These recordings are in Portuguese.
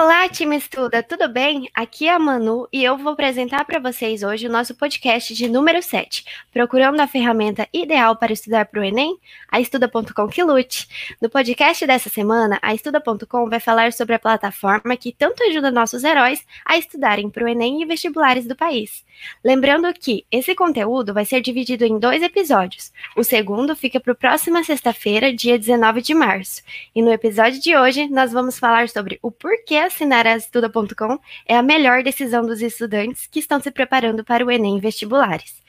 Olá, time Estuda, tudo bem? Aqui é a Manu e eu vou apresentar para vocês hoje o nosso podcast de número 7, procurando a ferramenta ideal para estudar para o Enem? A Estuda.com que lute. No podcast dessa semana, a Estuda.com vai falar sobre a plataforma que tanto ajuda nossos heróis a estudarem para o Enem e vestibulares do país. Lembrando que esse conteúdo vai ser dividido em dois episódios. O segundo fica para a próxima sexta-feira, dia 19 de março. E no episódio de hoje, nós vamos falar sobre o porquê assinar Estuda.com é a melhor decisão dos estudantes que estão se preparando para o Enem vestibulares.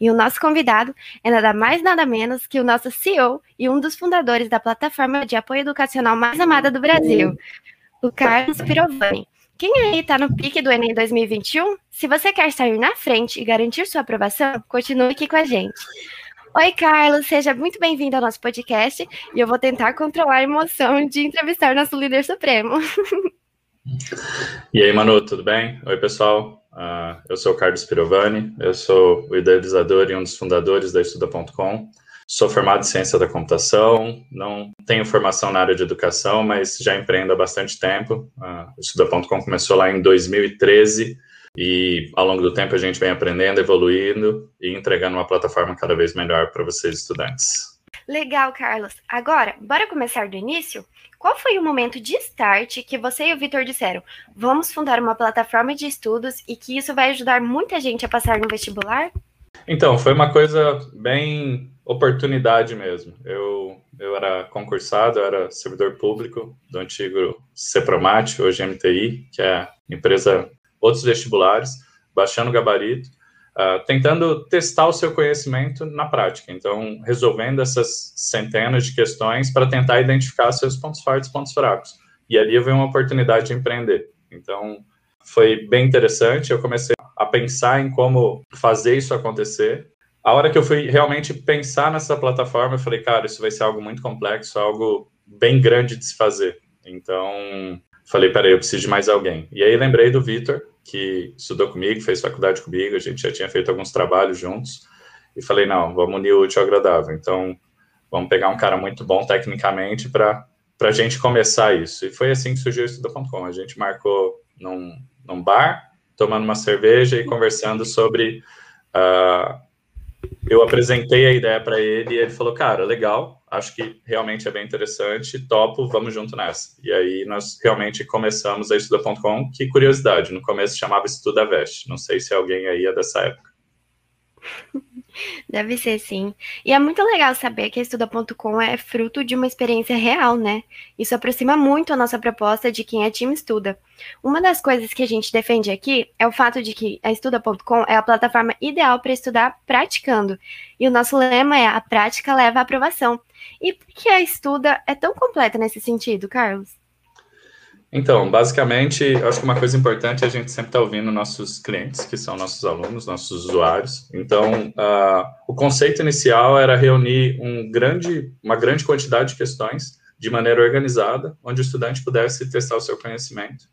E o nosso convidado é nada mais nada menos que o nosso CEO e um dos fundadores da plataforma de apoio educacional mais amada do Brasil, o Carlos Pirovani. Quem aí está no pique do Enem 2021? Se você quer sair na frente e garantir sua aprovação, continue aqui com a gente. Oi, Carlos, seja muito bem-vindo ao nosso podcast e eu vou tentar controlar a emoção de entrevistar nosso líder supremo. E aí, Manu, tudo bem? Oi, pessoal. Uh, eu sou o Carlos Pirovani, eu sou o idealizador e um dos fundadores da Estuda.com. Sou formado em ciência da computação, não tenho formação na área de educação, mas já empreendo há bastante tempo. Uh, o Estuda.com começou lá em 2013 e ao longo do tempo a gente vem aprendendo, evoluindo e entregando uma plataforma cada vez melhor para vocês, estudantes. Legal, Carlos. Agora, bora começar do início? Qual foi o momento de start que você e o Vitor disseram: vamos fundar uma plataforma de estudos e que isso vai ajudar muita gente a passar no vestibular? Então, foi uma coisa bem oportunidade mesmo. Eu, eu era concursado, eu era servidor público do antigo CEPROMAT, hoje MTI, que é empresa outros vestibulares, baixando gabarito uh, tentando testar o seu conhecimento na prática. Então, resolvendo essas centenas de questões para tentar identificar seus pontos fortes pontos fracos. E ali vi uma oportunidade de empreender. Então, foi bem interessante. Eu comecei a pensar em como fazer isso acontecer. A hora que eu fui realmente pensar nessa plataforma, eu falei, cara, isso vai ser algo muito complexo, algo bem grande de se fazer. Então, falei, peraí, eu preciso de mais alguém. E aí lembrei do Vitor, que estudou comigo, fez faculdade comigo, a gente já tinha feito alguns trabalhos juntos, e falei, não, vamos unir o útil ao agradável. Então, vamos pegar um cara muito bom tecnicamente para a gente começar isso. E foi assim que surgiu o Estuda.com. A gente marcou num, num bar, tomando uma cerveja e conversando sobre uh, eu apresentei a ideia para ele e ele falou, cara, legal, acho que realmente é bem interessante, topo, vamos junto nessa. E aí nós realmente começamos a Estuda.com, que curiosidade, no começo chamava Estuda Veste, não sei se alguém aí é dessa época. Deve ser, sim. E é muito legal saber que a Estuda.com é fruto de uma experiência real, né? Isso aproxima muito a nossa proposta de quem é time estuda. Uma das coisas que a gente defende aqui é o fato de que a Estuda.com é a plataforma ideal para estudar praticando. E o nosso lema é a prática leva à aprovação. E por que a Estuda é tão completa nesse sentido, Carlos? Então, basicamente, acho que uma coisa importante é a gente sempre estar tá ouvindo nossos clientes, que são nossos alunos, nossos usuários. Então, uh, o conceito inicial era reunir um grande, uma grande quantidade de questões de maneira organizada, onde o estudante pudesse testar o seu conhecimento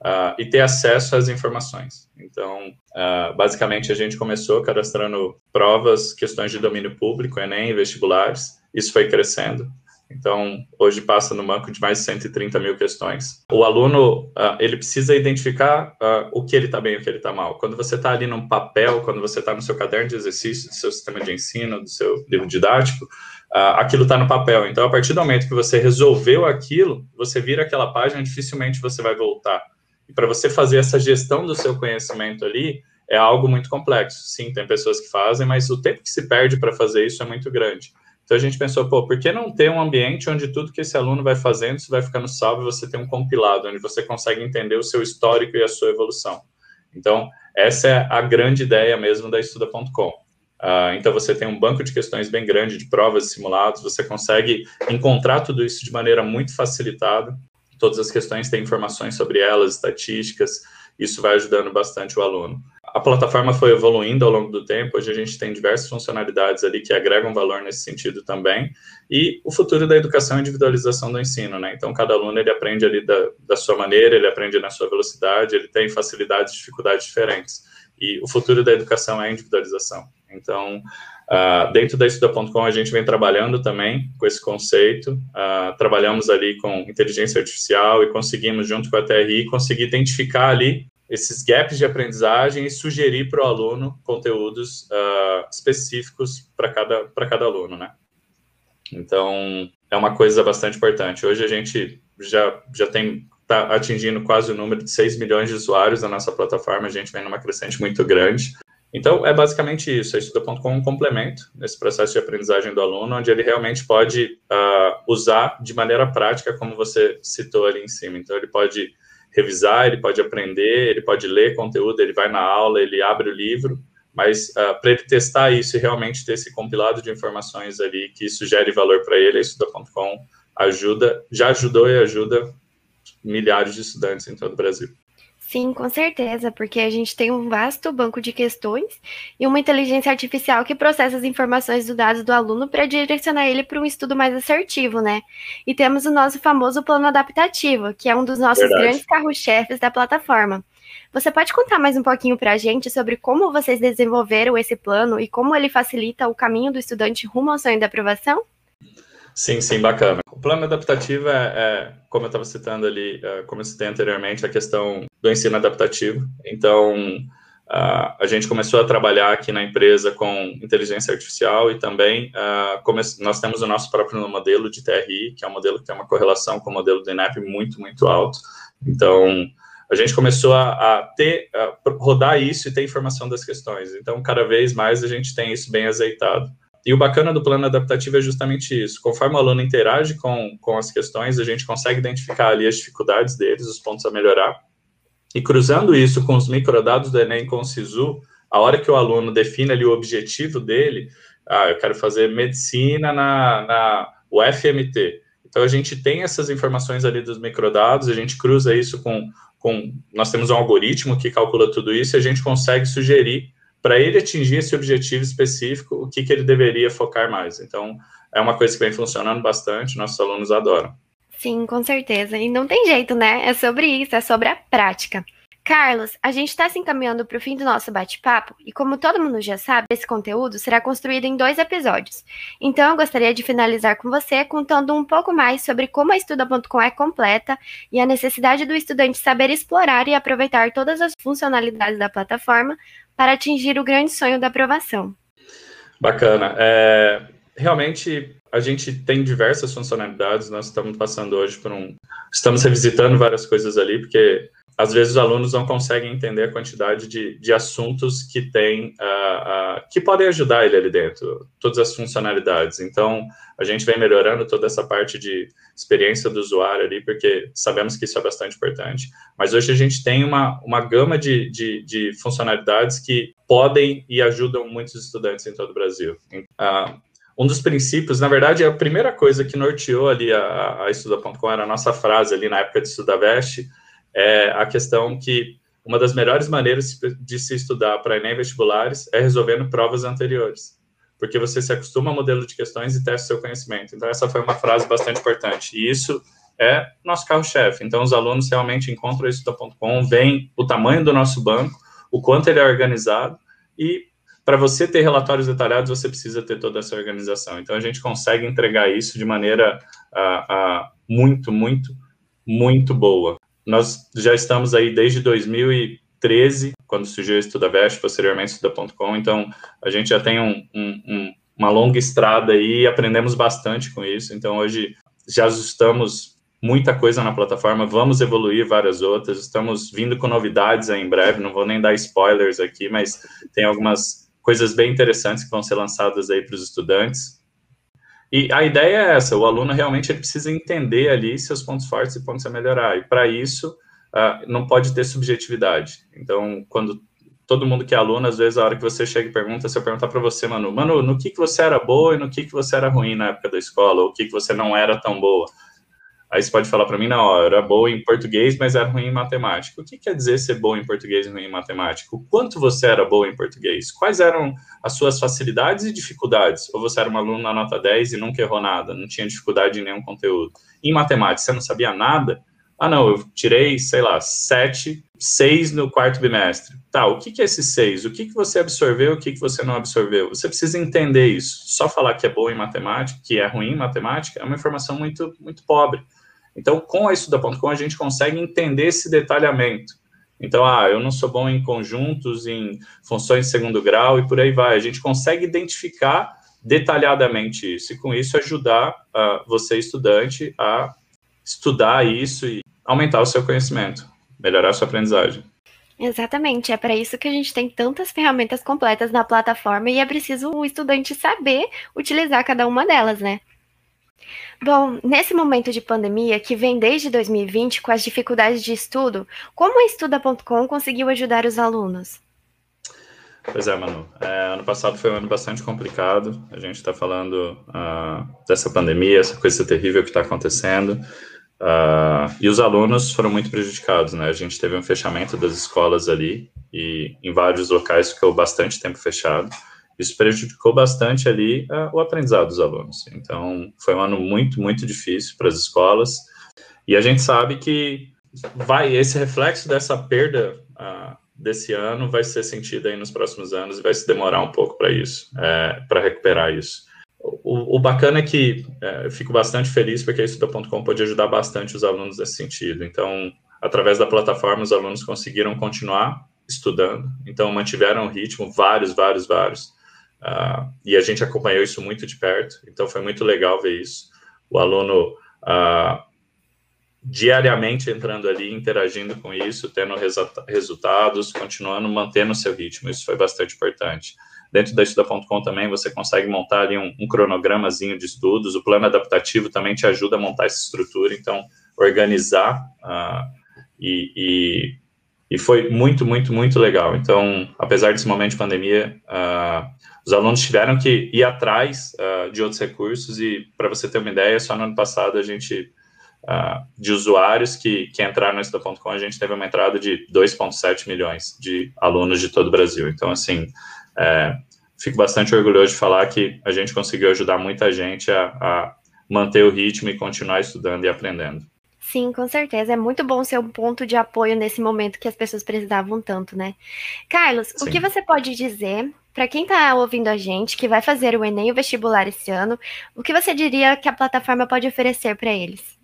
uh, e ter acesso às informações. Então, uh, basicamente, a gente começou cadastrando provas, questões de domínio público, Enem, vestibulares. Isso foi crescendo. Então, hoje passa no banco de mais de 130 mil questões. O aluno, uh, ele precisa identificar uh, o que ele está bem e o que ele está mal. Quando você está ali num papel, quando você está no seu caderno de exercício, do seu sistema de ensino, do seu livro didático, uh, aquilo está no papel. Então, a partir do momento que você resolveu aquilo, você vira aquela página, dificilmente você vai voltar. E para você fazer essa gestão do seu conhecimento ali, é algo muito complexo. Sim, tem pessoas que fazem, mas o tempo que se perde para fazer isso é muito grande. Então a gente pensou, pô, por que não ter um ambiente onde tudo que esse aluno vai fazendo, isso vai ficando salvo e você tem um compilado, onde você consegue entender o seu histórico e a sua evolução. Então, essa é a grande ideia mesmo da Estuda.com. Uh, ah, então, você tem um banco de questões bem grande, de provas e simulados, você consegue encontrar tudo isso de maneira muito facilitada. Todas as questões têm informações sobre elas, estatísticas, isso vai ajudando bastante o aluno. A plataforma foi evoluindo ao longo do tempo, hoje a gente tem diversas funcionalidades ali que agregam valor nesse sentido também, e o futuro da educação e individualização do ensino, né? Então, cada aluno, ele aprende ali da, da sua maneira, ele aprende na sua velocidade, ele tem facilidades e dificuldades diferentes, e o futuro da educação é individualização. Então, Uh, dentro da Estuda.com, a gente vem trabalhando também com esse conceito. Uh, trabalhamos ali com inteligência artificial e conseguimos, junto com a TRI, conseguir identificar ali esses gaps de aprendizagem e sugerir para o aluno conteúdos uh, específicos para cada, cada aluno, né? Então, é uma coisa bastante importante. Hoje a gente já, já tem está atingindo quase o número de 6 milhões de usuários na nossa plataforma, a gente vem numa crescente muito grande. Então, é basicamente isso. A Estuda.com é um complemento nesse processo de aprendizagem do aluno, onde ele realmente pode uh, usar de maneira prática, como você citou ali em cima. Então, ele pode revisar, ele pode aprender, ele pode ler conteúdo, ele vai na aula, ele abre o livro, mas uh, para ele testar isso e realmente ter esse compilado de informações ali que isso gere valor para ele, a Estuda.com ajuda, já ajudou e ajuda milhares de estudantes em todo o Brasil. Sim, com certeza, porque a gente tem um vasto banco de questões e uma inteligência artificial que processa as informações dos dados do aluno para direcionar ele para um estudo mais assertivo, né? E temos o nosso famoso plano adaptativo, que é um dos nossos Verdade. grandes carros-chefes da plataforma. Você pode contar mais um pouquinho para a gente sobre como vocês desenvolveram esse plano e como ele facilita o caminho do estudante rumo ao sonho da aprovação? Sim, sim, bacana. O plano adaptativo é, é como eu estava citando ali, é, como eu citei anteriormente, a questão do ensino adaptativo. Então, uh, a gente começou a trabalhar aqui na empresa com inteligência artificial e também uh, nós temos o nosso próprio modelo de TRI, que é um modelo que tem uma correlação com o modelo do INEP muito, muito alto. Então, a gente começou a, a ter, a rodar isso e ter informação das questões. Então, cada vez mais a gente tem isso bem azeitado. E o bacana do plano adaptativo é justamente isso. Conforme o aluno interage com, com as questões, a gente consegue identificar ali as dificuldades deles, os pontos a melhorar. E cruzando isso com os microdados do Enem com o SISU, a hora que o aluno define ali o objetivo dele, ah, eu quero fazer medicina na, na UFMT. Então, a gente tem essas informações ali dos microdados, a gente cruza isso com, com... Nós temos um algoritmo que calcula tudo isso e a gente consegue sugerir para ele atingir esse objetivo específico, o que, que ele deveria focar mais. Então, é uma coisa que vem funcionando bastante, nossos alunos adoram. Sim, com certeza. E não tem jeito, né? É sobre isso, é sobre a prática. Carlos, a gente está se encaminhando para o fim do nosso bate-papo e, como todo mundo já sabe, esse conteúdo será construído em dois episódios. Então, eu gostaria de finalizar com você contando um pouco mais sobre como a Estuda.com é completa e a necessidade do estudante saber explorar e aproveitar todas as funcionalidades da plataforma para atingir o grande sonho da aprovação. Bacana. É, realmente, a gente tem diversas funcionalidades, nós estamos passando hoje por um. Estamos revisitando várias coisas ali, porque às vezes os alunos não conseguem entender a quantidade de, de assuntos que tem, uh, uh, que podem ajudar ele ali dentro, todas as funcionalidades. Então, a gente vem melhorando toda essa parte de experiência do usuário ali, porque sabemos que isso é bastante importante. Mas hoje a gente tem uma, uma gama de, de, de funcionalidades que podem e ajudam muitos estudantes em todo o Brasil. Uh, um dos princípios, na verdade, a primeira coisa que norteou ali a, a Estuda.com era a nossa frase ali na época de Estudaveste, é a questão que uma das melhores maneiras de se estudar para Enem vestibulares é resolvendo provas anteriores, porque você se acostuma ao modelo de questões e testa seu conhecimento. Então, essa foi uma frase bastante importante. E isso é nosso carro-chefe. Então, os alunos realmente encontram isso da.com, veem o tamanho do nosso banco, o quanto ele é organizado, e para você ter relatórios detalhados, você precisa ter toda essa organização. Então, a gente consegue entregar isso de maneira uh, uh, muito, muito, muito boa. Nós já estamos aí desde 2013, quando surgiu o EstudaVest, posteriormente Estuda.com, então a gente já tem um, um, um, uma longa estrada aí e aprendemos bastante com isso. Então hoje já ajustamos muita coisa na plataforma, vamos evoluir várias outras, estamos vindo com novidades aí em breve, não vou nem dar spoilers aqui, mas tem algumas coisas bem interessantes que vão ser lançadas aí para os estudantes. E a ideia é essa: o aluno realmente ele precisa entender ali seus pontos fortes e pontos a melhorar. E para isso, uh, não pode ter subjetividade. Então, quando todo mundo que é aluno, às vezes, a hora que você chega e pergunta, se eu perguntar para você, Manu, Manu, no que, que você era boa e no que, que você era ruim na época da escola, ou o que, que você não era tão boa. Aí você pode falar para mim, não, eu era boa em português, mas era ruim em matemática. O que quer dizer ser boa em português e ruim em matemática? O quanto você era boa em português? Quais eram as suas facilidades e dificuldades? Ou você era uma aluna na nota 10 e nunca errou nada, não tinha dificuldade em nenhum conteúdo? Em matemática, você não sabia nada? Ah, não, eu tirei, sei lá, sete, seis no quarto bimestre. Tá, o que, é esse seis? O que, que você absorveu, o que, que você não absorveu? Você precisa entender isso. Só falar que é bom em matemática, que é ruim em matemática, é uma informação muito, muito pobre. Então, com a Estuda.com, a gente consegue entender esse detalhamento. Então, ah, eu não sou bom em conjuntos, em funções de segundo grau e por aí vai. A gente consegue identificar detalhadamente isso e, com isso, ajudar uh, você, estudante, a estudar isso e aumentar o seu conhecimento, melhorar a sua aprendizagem. Exatamente, é para isso que a gente tem tantas ferramentas completas na plataforma e é preciso o estudante saber utilizar cada uma delas, né? Bom, nesse momento de pandemia, que vem desde 2020 com as dificuldades de estudo, como a Estuda.com conseguiu ajudar os alunos? Pois é, Manu. É, ano passado foi um ano bastante complicado. A gente está falando uh, dessa pandemia, essa coisa terrível que está acontecendo. Uh, e os alunos foram muito prejudicados, né? A gente teve um fechamento das escolas ali e em vários locais ficou bastante tempo fechado isso prejudicou bastante ali uh, o aprendizado dos alunos. Então, foi um ano muito, muito difícil para as escolas. E a gente sabe que vai esse reflexo dessa perda uh, desse ano vai ser sentido aí nos próximos anos e vai se demorar um pouco para isso, é, para recuperar isso. O, o, bacana é que é, eu fico bastante feliz porque a Estuda.com pode ajudar bastante os alunos nesse sentido. Então, através da plataforma, os alunos conseguiram continuar estudando, então mantiveram o ritmo, vários, vários, vários. Uh, e a gente acompanhou isso muito de perto, então foi muito legal ver isso. O aluno uh, diariamente entrando ali, interagindo com isso, tendo resultados, continuando mantendo seu ritmo, isso foi bastante importante. Dentro da Estuda.com também você consegue montar ali um, um, cronogramazinho de estudos, o plano adaptativo também te ajuda a montar essa estrutura, então organizar uh, e, e, e, foi muito, muito, muito legal. Então, apesar desse momento de pandemia, uh, os alunos tiveram que ir atrás uh, de outros recursos e, para você ter uma ideia, só no ano passado a gente, uh, de usuários que, que entraram no Estuda.com, a gente teve uma entrada de 2,7 milhões de alunos de todo o Brasil. Então, assim, é, fico bastante orgulhoso de falar que a gente conseguiu ajudar muita gente a, a manter o ritmo e continuar estudando e aprendendo. Sim, com certeza. É muito bom ser um ponto de apoio nesse momento que as pessoas precisavam tanto, né? Carlos, Sim. o que você pode dizer para quem está ouvindo a gente, que vai fazer o Enem o vestibular esse ano, o que você diria que a plataforma pode oferecer para eles?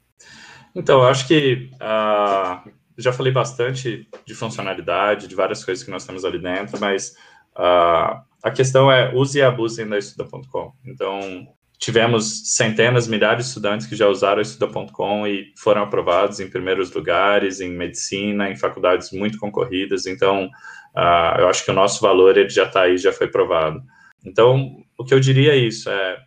Então, eu acho que uh, já falei bastante de funcionalidade, de várias coisas que nós temos ali dentro, mas uh, a questão é use e abusem da Estuda.com. Então, tivemos centenas, milhares de estudantes que já usaram a Estuda.com e foram aprovados em primeiros lugares, em medicina, em faculdades muito concorridas. Então, Uh, eu acho que o nosso valor ele já está aí, já foi provado. Então, o que eu diria é isso: é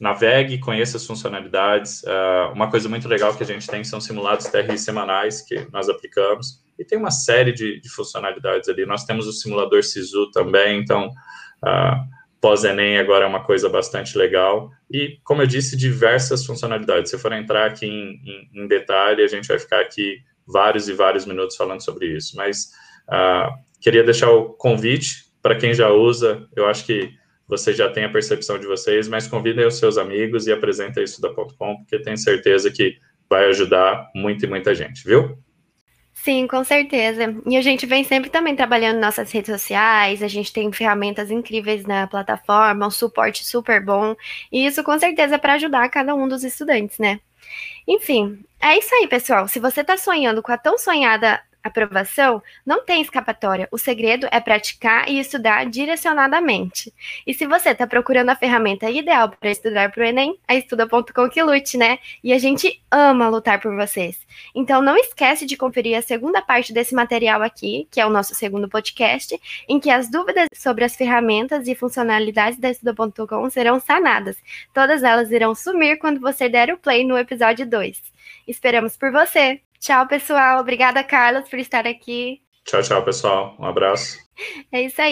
navegue, conheça as funcionalidades. Uh, uma coisa muito legal que a gente tem são simulados TRI semanais que nós aplicamos e tem uma série de, de funcionalidades ali. Nós temos o simulador SISU também, então uh, pós-ENEM agora é uma coisa bastante legal. E, como eu disse, diversas funcionalidades. Se eu for entrar aqui em, em, em detalhe, a gente vai ficar aqui vários e vários minutos falando sobre isso. Mas uh, Queria deixar o convite para quem já usa, eu acho que você já tem a percepção de vocês, mas convidem os seus amigos e apresentem isso da .com, porque tenho certeza que vai ajudar muito e muita gente, viu? Sim, com certeza. E a gente vem sempre também trabalhando nossas redes sociais, a gente tem ferramentas incríveis na plataforma, um suporte super bom, e isso com certeza é para ajudar cada um dos estudantes, né? Enfim, é isso aí, pessoal. Se você está sonhando com a tão sonhada aprovação, não tem escapatória. O segredo é praticar e estudar direcionadamente. E se você está procurando a ferramenta ideal para estudar para o Enem, a estuda.com que lute, né? E a gente ama lutar por vocês. Então não esquece de conferir a segunda parte desse material aqui, que é o nosso segundo podcast, em que as dúvidas sobre as ferramentas e funcionalidades da estuda.com serão sanadas. Todas elas irão sumir quando você der o play no episódio 2. Esperamos por você! Tchau, pessoal. Obrigada, Carlos, por estar aqui. Tchau, tchau, pessoal. Um abraço. É isso aí.